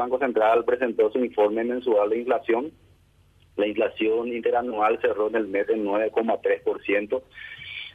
Banco Central presentó su informe mensual de inflación. La inflación interanual cerró en el mes en 9,3%.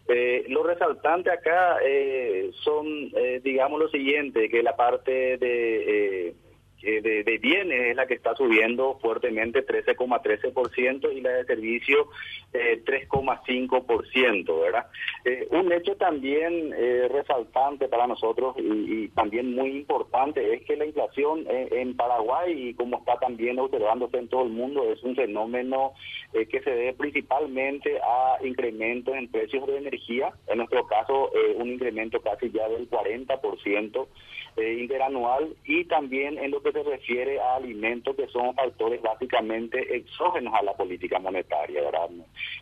Eh, lo resaltante acá eh, son, eh, digamos, lo siguiente, que la parte de eh, de, de, bienes es la que está subiendo fuertemente 13,13% y la de servicio eh, 3,5%, ¿verdad? Eh, un hecho también eh, resaltante para nosotros y, y, también muy importante es que la inflación en Paraguay y como está también observándose en todo el mundo es un fenómeno eh, que se debe principalmente a incrementos en precios de energía, en nuestro caso eh, un incremento casi ya del 40% eh, interanual y también en lo que se refiere a alimentos que son factores básicamente exógenos a la política monetaria, ¿verdad?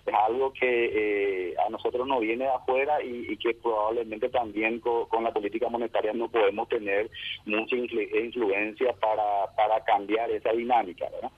Es algo que eh, a nosotros nos viene de afuera y, que probablemente también con, la política monetaria no podemos tener mucha influ influencia para, para cambiar esa dinámica, ¿verdad?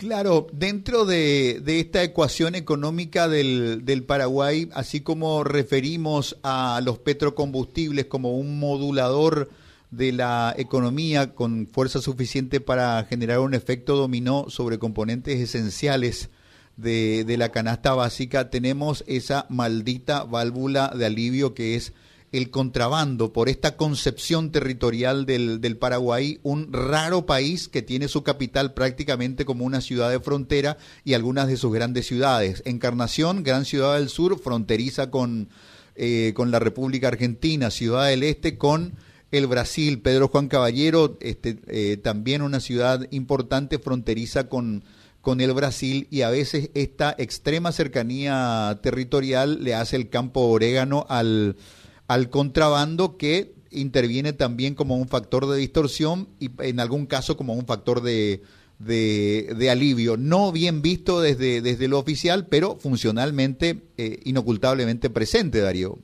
Claro, dentro de, esta ecuación económica del, Paraguay, así como referimos a los petrocombustibles como un modulador de la economía con fuerza suficiente para generar un efecto dominó sobre componentes esenciales de, de la canasta básica, tenemos esa maldita válvula de alivio que es el contrabando, por esta concepción territorial del, del, Paraguay, un raro país que tiene su capital prácticamente como una ciudad de frontera y algunas de sus grandes ciudades. Encarnación, gran ciudad del sur, fronteriza con, eh, con la República Argentina, Ciudad del Este con el Brasil, Pedro Juan Caballero, este, eh, también una ciudad importante, fronteriza con, con el Brasil y a veces esta extrema cercanía territorial le hace el campo orégano al al contrabando que interviene también como un factor de distorsión y en algún caso como un factor de, de, alivio. No bien visto desde, desde lo oficial, pero funcionalmente, eh, inocultablemente presente, Darío.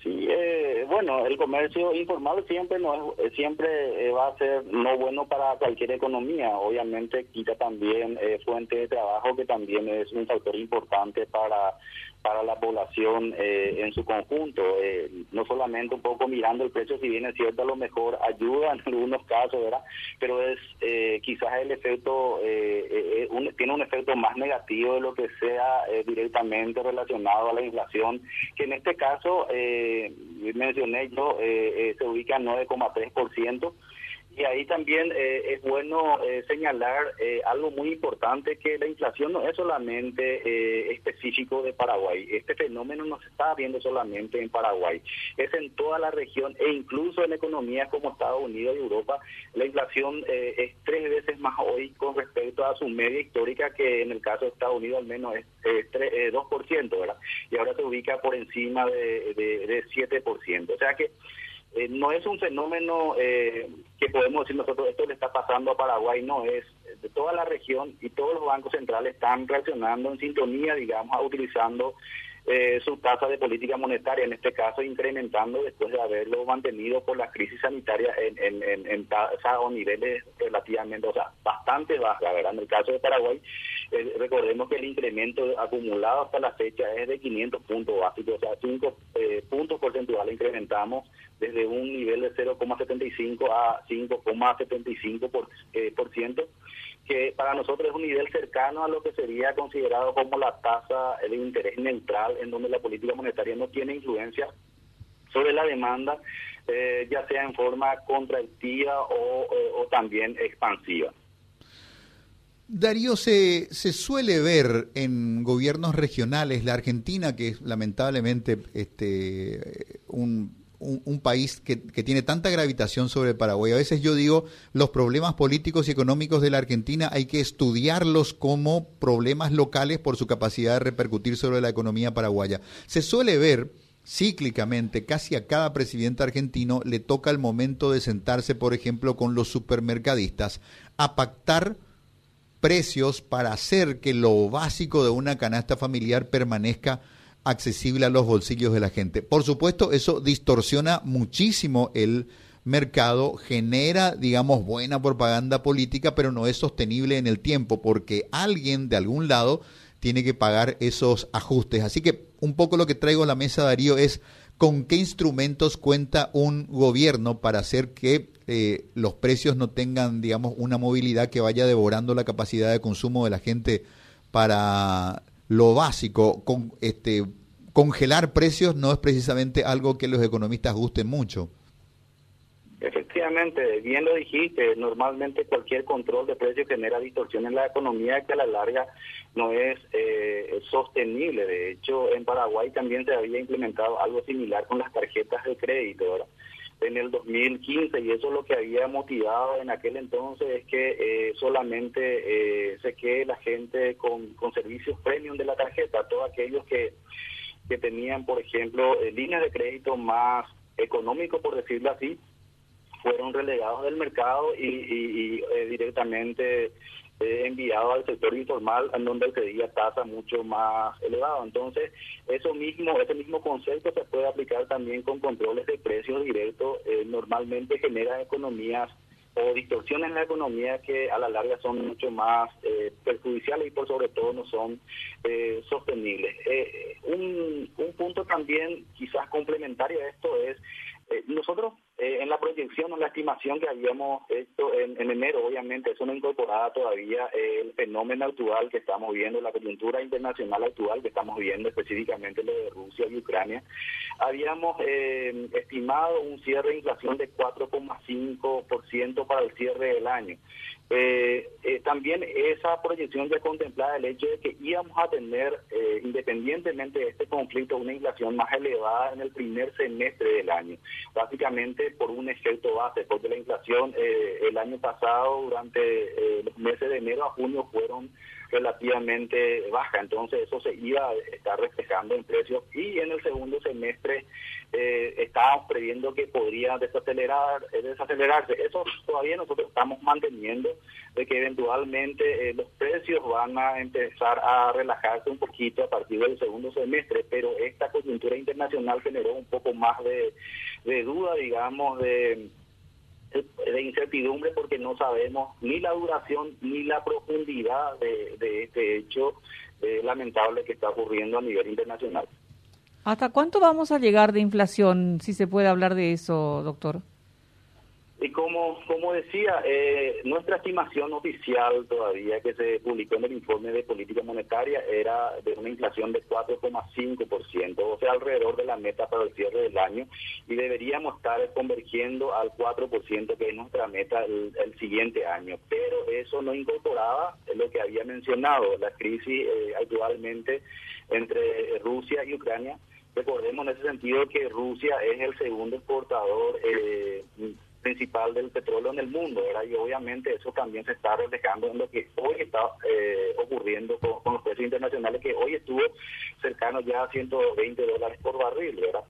Sí, eh, bueno, el comercio informal siempre no es, siempre eh, va a ser no bueno para cualquier economía. Obviamente quita también eh, fuente de trabajo que también es un factor importante para para la población eh, en su conjunto, eh, no solamente un poco mirando el precio, si bien es cierto, a lo mejor ayuda en algunos casos, ¿verdad? Pero es eh, quizás el efecto, un, tiene un efecto más negativo de lo que sea directamente relacionado a la inflación, que en este caso, mencioné yo, se ubica en 9,3%. Y ahí también eh, es bueno eh, señalar eh, algo muy importante, que la inflación no es solamente eh, específico de Paraguay. Este fenómeno no se está viendo solamente en Paraguay, es en toda la región e incluso en economías como Estados Unidos y Europa. La inflación eh, es tres veces más hoy con respecto a su media histórica, que en el caso de Estados Unidos al menos es, es 3, eh, 2%, ¿verdad? Y ahora se ubica por encima de, de, de 7%. O sea que eh, no es un fenómeno eh, que podemos decir nosotros, esto le está pasando a Paraguay, no es de toda la región y todos los bancos centrales están reaccionando en sintonía, digamos, utilizando eh, su tasa de política monetaria, en este caso incrementando después de haberlo mantenido por la crisis sanitaria en, en, en, en o niveles relativamente, o sea, bastante bajas, ¿verdad? En el caso de Paraguay, eh, recordemos que el incremento acumulado hasta la fecha es de 500 puntos básicos, o sea, 5 eh, puntos porcentuales incrementamos desde un nivel de 0,75 a 5,75%, por, eh, por ciento, que para nosotros es un nivel cercano a lo que sería considerado como la tasa de interés neutral, en donde la política monetaria no tiene influencia sobre la demanda, eh, ya sea en forma contractiva o, también expansiva. Darío, se, suele ver en gobiernos regionales, la Argentina, que es lamentablemente este, un, país que, que, tiene tanta gravitación sobre Paraguay. A veces yo digo, los problemas políticos y económicos de la Argentina hay que estudiarlos como problemas locales por su capacidad de repercutir sobre la economía paraguaya. Se suele ver cíclicamente, casi a cada presidente argentino le toca el momento de sentarse, por ejemplo, con los supermercadistas a pactar precios para hacer que lo básico de una canasta familiar permanezca accesible a los bolsillos de la gente. Por supuesto, eso distorsiona muchísimo el mercado, genera, digamos, buena propaganda política, pero no es sostenible en el tiempo porque alguien de algún lado tiene que pagar esos ajustes. Así que un poco lo que traigo a la mesa, Darío, es con qué instrumentos cuenta un gobierno para hacer que eh, los precios no tengan, digamos, una movilidad que vaya devorando la capacidad de consumo de la gente para lo básico. Con, este, congelar precios no es precisamente algo que los economistas gusten mucho. Bien lo dijiste, normalmente cualquier control de precios genera distorsión en la economía que a la larga no es eh, sostenible. De hecho, en Paraguay también se había implementado algo similar con las tarjetas de crédito. en el 2015 y eso lo que había motivado en aquel entonces es que eh, solamente eh, se quede la gente con, servicios premium de la tarjeta, todos aquellos que, que tenían, por ejemplo, eh, líneas de crédito más económicos, por decirlo así, fueron relegados del mercado y, y, y directamente enviado al sector informal en donde pedía tasa mucho más elevada. Entonces, eso mismo, ese mismo concepto se puede aplicar también con controles de precios directos. Eh, normalmente genera economías o distorsiones en la economía que a la larga son mucho más eh, perjudiciales y por sobre todo no son eh, sostenibles. un, un punto también quizás complementario a esto es eh, nosotros eh, en la proyección o la estimación que habíamos hecho en, enero, obviamente eso no incorporaba todavía el fenómeno actual que estamos viendo, la coyuntura internacional actual que estamos viendo, específicamente lo de Rusia y Ucrania, habíamos estimado un cierre de inflación de 4,5% para el cierre del año. Eh, eh, también esa proyección ya contemplaba el hecho de que íbamos a tener, eh, independientemente de este conflicto, una inflación más elevada en el primer semestre del año, básicamente por un efecto base, porque la inflación el año pasado, durante los meses de enero a junio, fueron relativamente baja, entonces eso se iba a estar reflejando en precios y en el segundo semestre eh, estábamos previendo que podría desacelerar, eh, desacelerarse. Eso todavía nosotros estamos manteniendo de que eventualmente eh, los precios van a empezar a relajarse un poquito a partir del segundo semestre, pero esta coyuntura internacional generó un poco más de, de duda, digamos, de de incertidumbre porque no sabemos ni la duración ni la profundidad de, de este hecho eh, lamentable que está ocurriendo a nivel internacional. ¿Hasta cuánto vamos a llegar de inflación, si se puede hablar de eso, doctor? Y como, como decía, eh, nuestra estimación oficial todavía que se publicó en el informe de política monetaria era de una inflación de 4,5%, o sea, alrededor de la meta para el cierre del año, y deberíamos estar convergiendo al 4%, que es nuestra meta el, siguiente año. Pero eso no incorporaba lo que había mencionado, la crisis eh, actualmente entre Rusia y Ucrania. Recordemos en ese sentido que Rusia es el segundo exportador. Eh, principal del petróleo en el mundo, ¿verdad? Y obviamente eso también se está reflejando en lo que hoy está eh, ocurriendo con, los precios internacionales, que hoy estuvo cercano ya a 120 dólares por barril, ¿verdad?